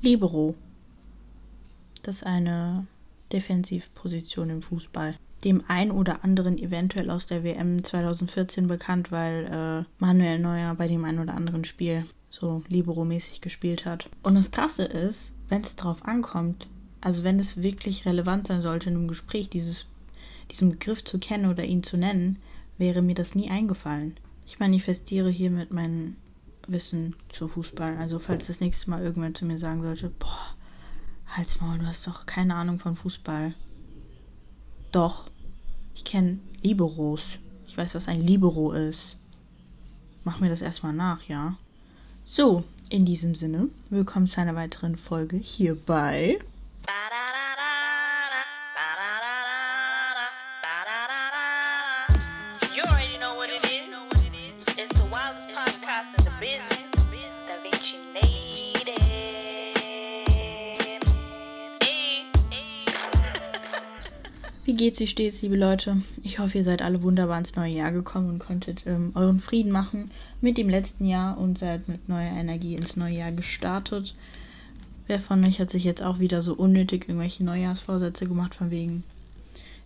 Libero. Das ist eine Defensivposition im Fußball. Dem ein oder anderen eventuell aus der WM 2014 bekannt, weil äh, Manuel Neuer bei dem ein oder anderen Spiel so Libero-mäßig gespielt hat. Und das Krasse ist, wenn es drauf ankommt, also wenn es wirklich relevant sein sollte in einem Gespräch, dieses, diesen Begriff zu kennen oder ihn zu nennen, wäre mir das nie eingefallen. Ich manifestiere hiermit mein Wissen zu Fußball. Also falls das nächste Mal irgendwann zu mir sagen sollte, boah, halt's mal, du hast doch keine Ahnung von Fußball. Doch, ich kenne Liberos. Ich weiß, was ein Libero ist. Mach mir das erstmal nach, ja? So, in diesem Sinne, willkommen zu einer weiteren Folge hier geht's, wie steht's, liebe Leute? Ich hoffe, ihr seid alle wunderbar ins neue Jahr gekommen und konntet ähm, euren Frieden machen mit dem letzten Jahr und seid mit neuer Energie ins neue Jahr gestartet. Wer von euch hat sich jetzt auch wieder so unnötig irgendwelche Neujahrsvorsätze gemacht, von wegen,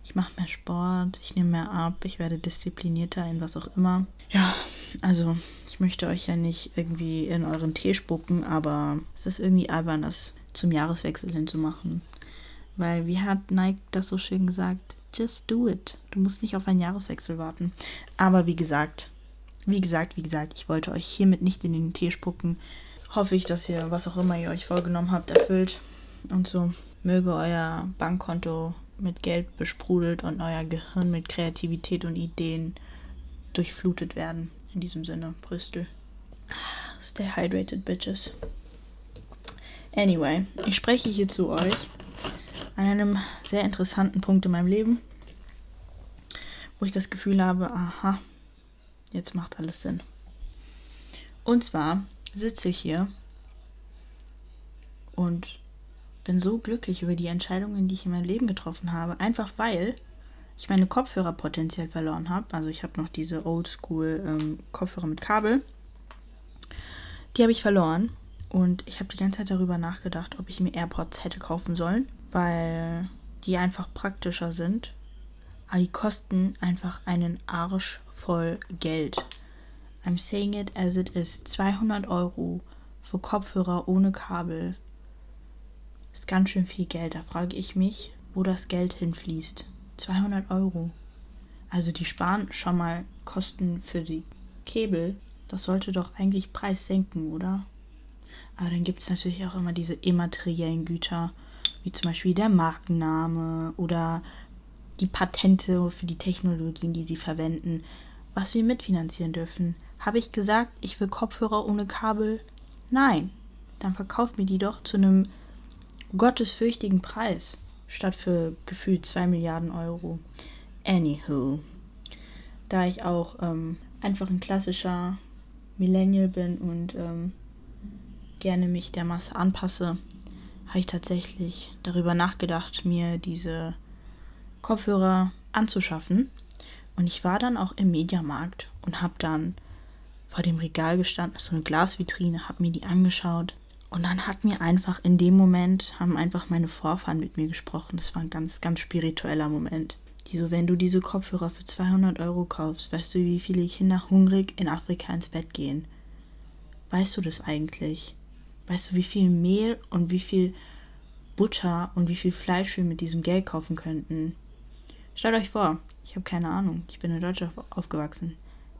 ich mache mehr Sport, ich nehme mehr ab, ich werde disziplinierter in was auch immer. Ja, also ich möchte euch ja nicht irgendwie in euren Tee spucken, aber es ist irgendwie albern, das zum Jahreswechsel hinzumachen. Weil, wie hat Nike das so schön gesagt? Just do it. Du musst nicht auf einen Jahreswechsel warten. Aber wie gesagt, wie gesagt, wie gesagt, ich wollte euch hiermit nicht in den Tee spucken. Hoffe ich, dass ihr, was auch immer ihr euch vorgenommen habt, erfüllt. Und so möge euer Bankkonto mit Geld besprudelt und euer Gehirn mit Kreativität und Ideen durchflutet werden. In diesem Sinne, Brüstel. Stay hydrated, bitches. Anyway, ich spreche hier zu euch an einem sehr interessanten Punkt in meinem Leben, wo ich das Gefühl habe, aha, jetzt macht alles Sinn. Und zwar sitze ich hier und bin so glücklich über die Entscheidungen, die ich in meinem Leben getroffen habe, einfach weil ich meine Kopfhörer potenziell verloren habe. Also ich habe noch diese Oldschool ähm, Kopfhörer mit Kabel. Die habe ich verloren und ich habe die ganze Zeit darüber nachgedacht, ob ich mir AirPods hätte kaufen sollen, weil die einfach praktischer sind. Aber die kosten einfach einen Arsch voll Geld. I'm saying it as it is. 200 Euro für Kopfhörer ohne Kabel ist ganz schön viel Geld. Da frage ich mich, wo das Geld hinfließt. 200 Euro. Also die sparen schon mal Kosten für die Kabel. Das sollte doch eigentlich Preis senken, oder? Aber dann gibt es natürlich auch immer diese immateriellen Güter, wie zum Beispiel der Markenname oder die Patente für die Technologien, die sie verwenden, was wir mitfinanzieren dürfen. Habe ich gesagt, ich will Kopfhörer ohne Kabel? Nein. Dann verkauft mir die doch zu einem gottesfürchtigen Preis, statt für gefühlt 2 Milliarden Euro. Anywho, da ich auch ähm, einfach ein klassischer Millennial bin und ähm, gerne mich der Masse anpasse, habe ich tatsächlich darüber nachgedacht, mir diese Kopfhörer anzuschaffen. Und ich war dann auch im Mediamarkt und habe dann vor dem Regal gestanden, so eine Glasvitrine, habe mir die angeschaut. Und dann hat mir einfach in dem Moment, haben einfach meine Vorfahren mit mir gesprochen. Das war ein ganz, ganz spiritueller Moment. Die so, wenn du diese Kopfhörer für 200 Euro kaufst, weißt du, wie viele Kinder hungrig in Afrika ins Bett gehen? Weißt du das eigentlich? Weißt du, wie viel Mehl und wie viel Butter und wie viel Fleisch wir mit diesem Geld kaufen könnten? Stellt euch vor, ich habe keine Ahnung. Ich bin in Deutschland aufgewachsen.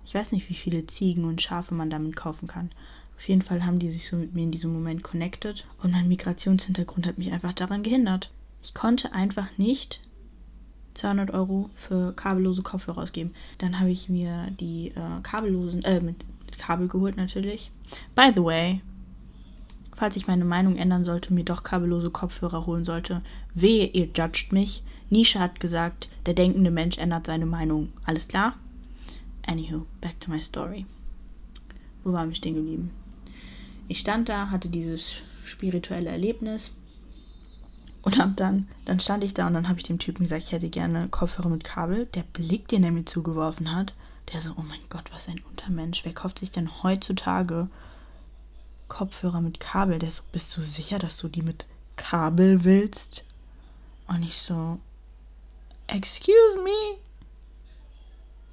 Ich weiß nicht, wie viele Ziegen und Schafe man damit kaufen kann. Auf jeden Fall haben die sich so mit mir in diesem Moment connected und mein Migrationshintergrund hat mich einfach daran gehindert. Ich konnte einfach nicht 200 Euro für kabellose Kopfhörer ausgeben. Dann habe ich mir die äh, kabellosen, äh, mit Kabel geholt natürlich. By the way, falls ich meine Meinung ändern sollte, mir doch kabellose Kopfhörer holen sollte, wehe, ihr judgt mich. Nisha hat gesagt, der denkende Mensch ändert seine Meinung. Alles klar? Anywho, back to my story. Wo waren wir stehen geblieben? Ich stand da, hatte dieses spirituelle Erlebnis und hab dann, dann stand ich da und dann habe ich dem Typen gesagt, ich hätte gerne Kopfhörer mit Kabel. Der Blick, den er mir zugeworfen hat, der so, oh mein Gott, was ein Untermensch. Wer kauft sich denn heutzutage Kopfhörer mit Kabel. Der so, bist du sicher, dass du die mit Kabel willst? Und ich so, excuse me?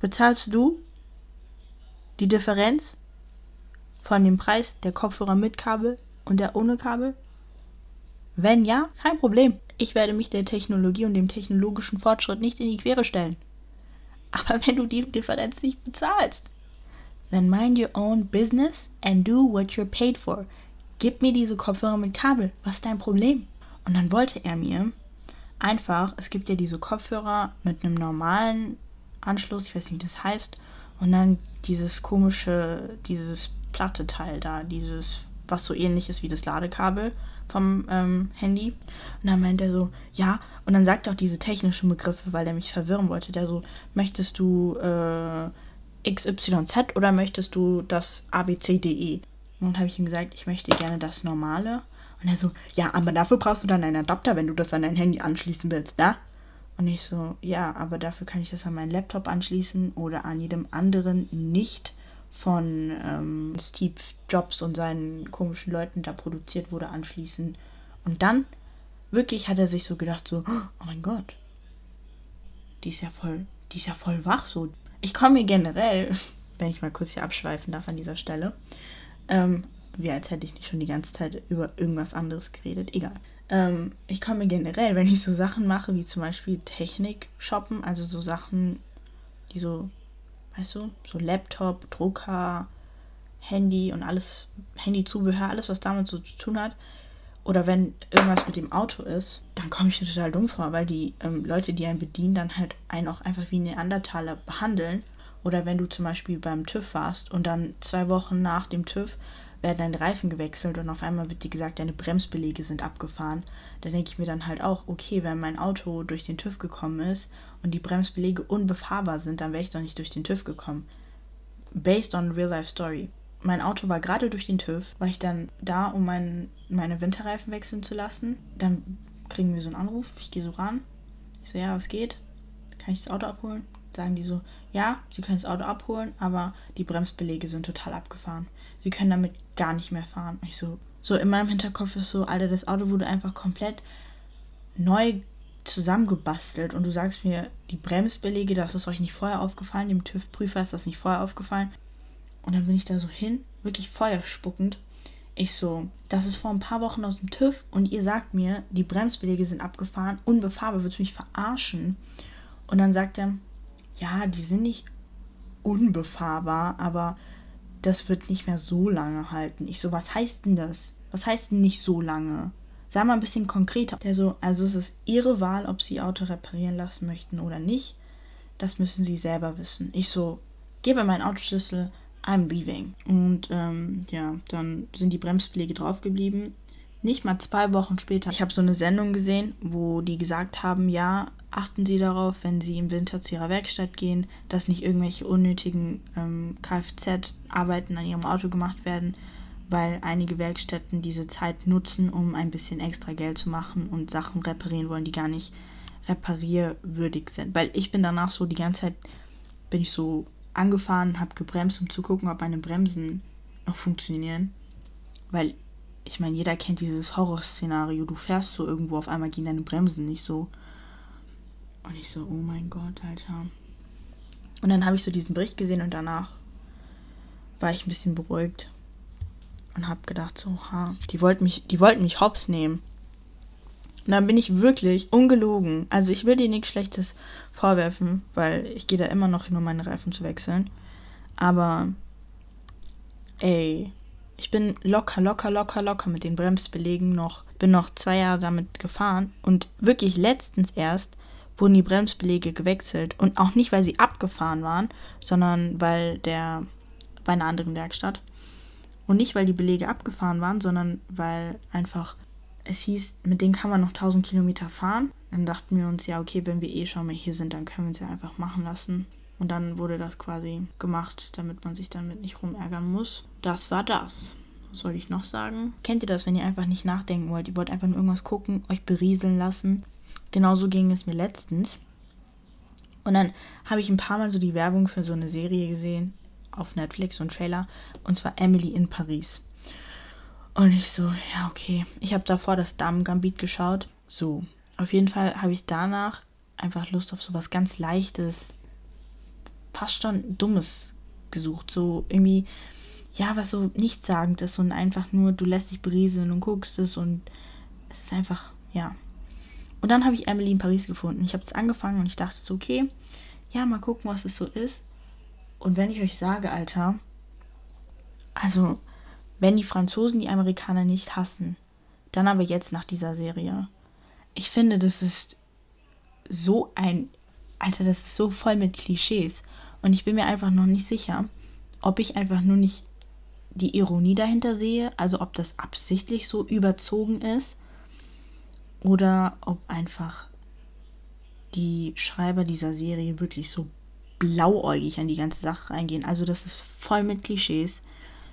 Bezahlst du die Differenz von dem Preis der Kopfhörer mit Kabel und der ohne Kabel? Wenn ja, kein Problem. Ich werde mich der Technologie und dem technologischen Fortschritt nicht in die Quere stellen. Aber wenn du die Differenz nicht bezahlst, then mind your own business and do what you're paid for. Gib mir diese Kopfhörer mit Kabel. Was ist dein Problem? Und dann wollte er mir einfach, es gibt ja diese Kopfhörer mit einem normalen Anschluss, ich weiß nicht, wie das heißt, und dann dieses komische, dieses platte Teil da, dieses, was so ähnlich ist wie das Ladekabel vom ähm, Handy. Und dann meint er so, ja, und dann sagt er auch diese technischen Begriffe, weil er mich verwirren wollte. Der so, möchtest du äh, XYZ oder möchtest du das ABCDE? Und dann habe ich ihm gesagt, ich möchte gerne das normale. Und er so, ja, aber dafür brauchst du dann einen Adapter, wenn du das an dein Handy anschließen willst, ne? Und ich so, ja, aber dafür kann ich das an meinen Laptop anschließen oder an jedem anderen nicht von ähm, Steve Jobs und seinen komischen Leuten da produziert wurde anschließen. Und dann wirklich hat er sich so gedacht, so, oh mein Gott, die ist ja voll, die ist ja voll wach so. Ich komme mir generell, wenn ich mal kurz hier abschweifen darf an dieser Stelle, ähm, wie als hätte ich nicht schon die ganze Zeit über irgendwas anderes geredet, egal. Ähm, ich komme mir generell, wenn ich so Sachen mache, wie zum Beispiel Technik shoppen, also so Sachen, die so weißt du, so Laptop, Drucker, Handy und alles, Handyzubehör, alles, was damit so zu tun hat. Oder wenn irgendwas mit dem Auto ist, dann komme ich mir total dumm vor, weil die ähm, Leute, die einen bedienen, dann halt einen auch einfach wie Neandertaler behandeln. Oder wenn du zum Beispiel beim TÜV warst und dann zwei Wochen nach dem TÜV werden deine Reifen gewechselt und auf einmal wird dir gesagt, deine Bremsbelege sind abgefahren. Da denke ich mir dann halt auch, okay, wenn mein Auto durch den TÜV gekommen ist und die Bremsbelege unbefahrbar sind, dann wäre ich doch nicht durch den TÜV gekommen. Based on real life story. Mein Auto war gerade durch den TÜV, war ich dann da, um mein, meine Winterreifen wechseln zu lassen. Dann kriegen wir so einen Anruf, ich gehe so ran. Ich so, ja, was geht? Kann ich das Auto abholen? Sagen die so, ja, sie können das Auto abholen, aber die Bremsbelege sind total abgefahren sie können damit gar nicht mehr fahren. Ich so, so in meinem Hinterkopf ist so, Alter, das Auto wurde einfach komplett neu zusammengebastelt und du sagst mir, die Bremsbelege, das ist euch nicht vorher aufgefallen, dem TÜV-Prüfer ist das nicht vorher aufgefallen. Und dann bin ich da so hin, wirklich feuerspuckend. Ich so, das ist vor ein paar Wochen aus dem TÜV und ihr sagt mir, die Bremsbelege sind abgefahren, unbefahrbar, willst du mich verarschen? Und dann sagt er, ja, die sind nicht unbefahrbar, aber das wird nicht mehr so lange halten. Ich so, was heißt denn das? Was heißt denn nicht so lange? Sag mal ein bisschen konkreter. Der so, also es ist ihre Wahl, ob sie ihr Auto reparieren lassen möchten oder nicht. Das müssen sie selber wissen. Ich so, gebe meinen Autoschlüssel, I'm leaving. Und ähm, ja, dann sind die Bremsbeläge draufgeblieben. Nicht mal zwei Wochen später. Ich habe so eine Sendung gesehen, wo die gesagt haben, ja, achten Sie darauf, wenn Sie im Winter zu Ihrer Werkstatt gehen, dass nicht irgendwelche unnötigen ähm, Kfz-Arbeiten an Ihrem Auto gemacht werden, weil einige Werkstätten diese Zeit nutzen, um ein bisschen extra Geld zu machen und Sachen reparieren wollen, die gar nicht reparierwürdig sind. Weil ich bin danach so die ganze Zeit, bin ich so angefahren, habe gebremst, um zu gucken, ob meine Bremsen noch funktionieren. Weil, ich meine, jeder kennt dieses Horrorszenario. Du fährst so irgendwo, auf einmal gehen deine Bremsen nicht so. Und ich so, oh mein Gott, Alter. Und dann habe ich so diesen Bericht gesehen und danach war ich ein bisschen beruhigt und habe gedacht, so, ha, die wollten mich, die wollten mich hops nehmen. Und dann bin ich wirklich ungelogen. Also ich will dir nichts Schlechtes vorwerfen, weil ich gehe da immer noch hin, um meine Reifen zu wechseln. Aber ey, ich bin locker, locker, locker, locker mit den Bremsbelegen noch, bin noch zwei Jahre damit gefahren und wirklich letztens erst wurden die Bremsbeläge gewechselt. Und auch nicht, weil sie abgefahren waren, sondern weil der bei einer anderen Werkstatt. Und nicht, weil die Belege abgefahren waren, sondern weil einfach es hieß, mit denen kann man noch 1000 Kilometer fahren. Dann dachten wir uns, ja, okay, wenn wir eh schon mal hier sind, dann können wir es ja einfach machen lassen. Und dann wurde das quasi gemacht, damit man sich damit nicht rumärgern muss. Das war das. Was soll ich noch sagen? Kennt ihr das, wenn ihr einfach nicht nachdenken wollt? Ihr wollt einfach nur irgendwas gucken, euch berieseln lassen Genauso ging es mir letztens. Und dann habe ich ein paar Mal so die Werbung für so eine Serie gesehen auf Netflix, so ein Trailer, und zwar Emily in Paris. Und ich so, ja, okay. Ich habe davor das Damen-Gambit geschaut. So, auf jeden Fall habe ich danach einfach Lust auf sowas ganz Leichtes, fast schon Dummes gesucht. So irgendwie, ja, was so nichtssagend ist und einfach nur, du lässt dich berieseln und guckst es und es ist einfach, ja. Und dann habe ich Emily in Paris gefunden. Ich habe es angefangen und ich dachte so, okay, ja, mal gucken, was es so ist. Und wenn ich euch sage, Alter, also, wenn die Franzosen die Amerikaner nicht hassen, dann aber jetzt nach dieser Serie. Ich finde, das ist so ein, Alter, das ist so voll mit Klischees. Und ich bin mir einfach noch nicht sicher, ob ich einfach nur nicht die Ironie dahinter sehe, also ob das absichtlich so überzogen ist oder ob einfach die Schreiber dieser Serie wirklich so blauäugig an die ganze Sache reingehen. Also das ist voll mit Klischees.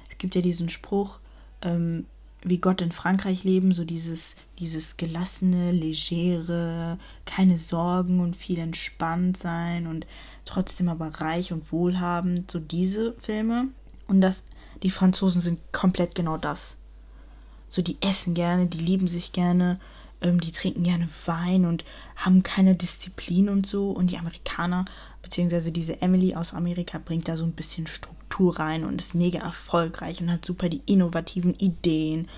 Es gibt ja diesen Spruch, ähm, wie Gott in Frankreich leben, so dieses, dieses gelassene, legere, keine Sorgen und viel entspannt sein und trotzdem aber reich und wohlhabend, so diese Filme. Und das, die Franzosen sind komplett genau das. So, die essen gerne, die lieben sich gerne, ähm, die trinken gerne Wein und haben keine Disziplin und so. Und die Amerikaner, beziehungsweise diese Emily aus Amerika, bringt da so ein bisschen Struktur rein und ist mega erfolgreich und hat super die innovativen Ideen.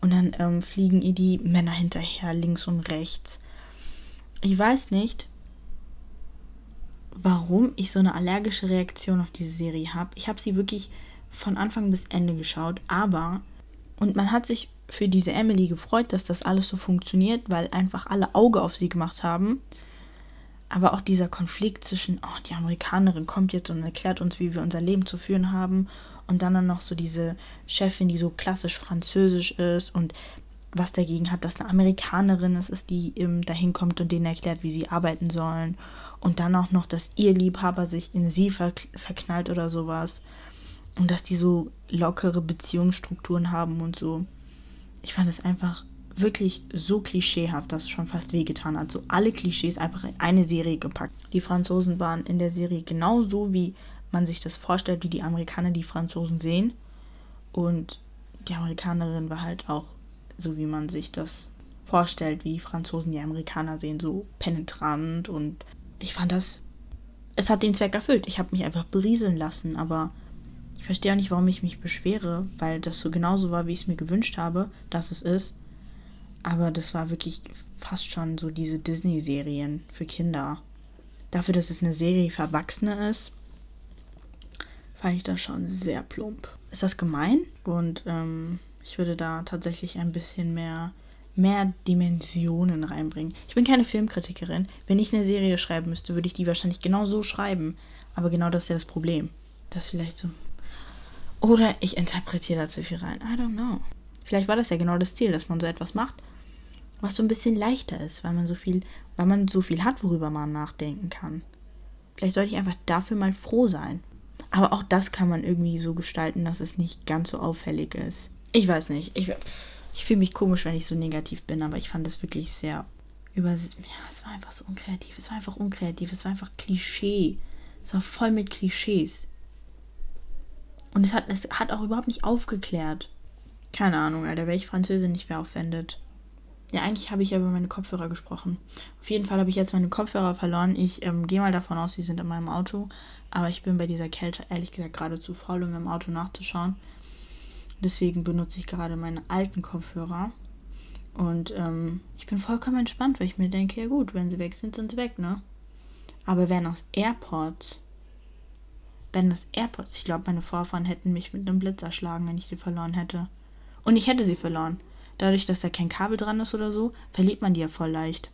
Und dann ähm, fliegen ihr die Männer hinterher, links und rechts. Ich weiß nicht, warum ich so eine allergische Reaktion auf diese Serie habe. Ich habe sie wirklich von Anfang bis Ende geschaut, aber und man hat sich für diese Emily gefreut, dass das alles so funktioniert, weil einfach alle Auge auf sie gemacht haben. Aber auch dieser Konflikt zwischen, oh, die Amerikanerin kommt jetzt und erklärt uns, wie wir unser Leben zu führen haben. Und dann, dann noch so diese Chefin, die so klassisch französisch ist und was dagegen hat, dass eine Amerikanerin es ist, die ähm, dahin kommt und denen erklärt, wie sie arbeiten sollen. Und dann auch noch, dass ihr Liebhaber sich in sie verknallt oder sowas. Und dass die so lockere Beziehungsstrukturen haben und so. Ich fand es einfach wirklich so klischeehaft, dass es schon fast wehgetan hat. So alle Klischees einfach in eine Serie gepackt. Die Franzosen waren in der Serie genauso, wie man sich das vorstellt, wie die Amerikaner die Franzosen sehen. Und die Amerikanerin war halt auch so, wie man sich das vorstellt, wie Franzosen die Amerikaner sehen, so penetrant. Und ich fand das, es hat den Zweck erfüllt. Ich habe mich einfach berieseln lassen, aber ich verstehe auch nicht, warum ich mich beschwere, weil das so genauso war, wie ich es mir gewünscht habe, dass es ist. Aber das war wirklich fast schon so diese Disney-Serien für Kinder. Dafür, dass es eine Serie für Erwachsene ist, fand ich das schon sehr plump. Ist das gemein? Und ähm, ich würde da tatsächlich ein bisschen mehr, mehr Dimensionen reinbringen. Ich bin keine Filmkritikerin. Wenn ich eine Serie schreiben müsste, würde ich die wahrscheinlich genau so schreiben. Aber genau das ist ja das Problem. Das vielleicht so. Oder ich interpretiere da zu viel rein. I don't know. Vielleicht war das ja genau das Ziel, dass man so etwas macht was so ein bisschen leichter ist, weil man so viel, weil man so viel hat, worüber man nachdenken kann. Vielleicht sollte ich einfach dafür mal froh sein. Aber auch das kann man irgendwie so gestalten, dass es nicht ganz so auffällig ist. Ich weiß nicht. Ich, ich fühle mich komisch, wenn ich so negativ bin, aber ich fand das wirklich sehr über. Ja, es war einfach so unkreativ. Es war einfach unkreativ. Es war einfach Klischee. Es war voll mit Klischees. Und es hat, es hat auch überhaupt nicht aufgeklärt. Keine Ahnung, Alter, welche Französin nicht wer aufwendet. Ja, eigentlich habe ich ja über meine Kopfhörer gesprochen. Auf jeden Fall habe ich jetzt meine Kopfhörer verloren. Ich ähm, gehe mal davon aus, sie sind in meinem Auto. Aber ich bin bei dieser Kälte ehrlich gesagt gerade zu faul, um im Auto nachzuschauen. Deswegen benutze ich gerade meine alten Kopfhörer. Und ähm, ich bin vollkommen entspannt, weil ich mir denke, ja gut, wenn sie weg sind, sind sie weg, ne? Aber wenn aus AirPods, wenn das AirPods, ich glaube, meine Vorfahren hätten mich mit einem Blitz erschlagen, wenn ich die verloren hätte. Und ich hätte sie verloren. Dadurch, dass da kein Kabel dran ist oder so, verliert man die ja voll leicht.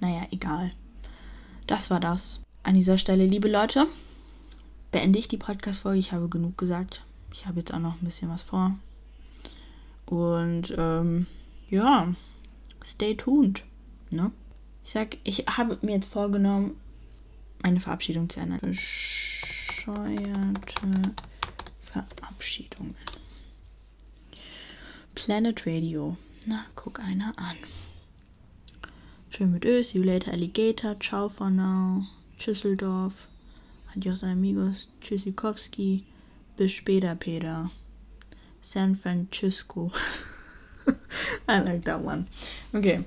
Naja, egal. Das war das. An dieser Stelle, liebe Leute, beende ich die Podcast-Folge. Ich habe genug gesagt. Ich habe jetzt auch noch ein bisschen was vor. Und ähm, ja, stay tuned. Ne? Ich sag, ich habe mir jetzt vorgenommen, meine Verabschiedung zu ändern. Bescheuerte Verabschiedungen. Planet Radio. Na, guck einer an. Schön mit Ö, see you later, Alligator, ciao for now, Schüsseldorf, adios amigos, Tschüssikowski, bis später, Peter. San Francisco. I like that one. Okay.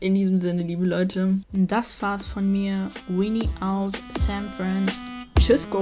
In diesem Sinne, liebe Leute, das war's von mir. Winnie out San Francisco.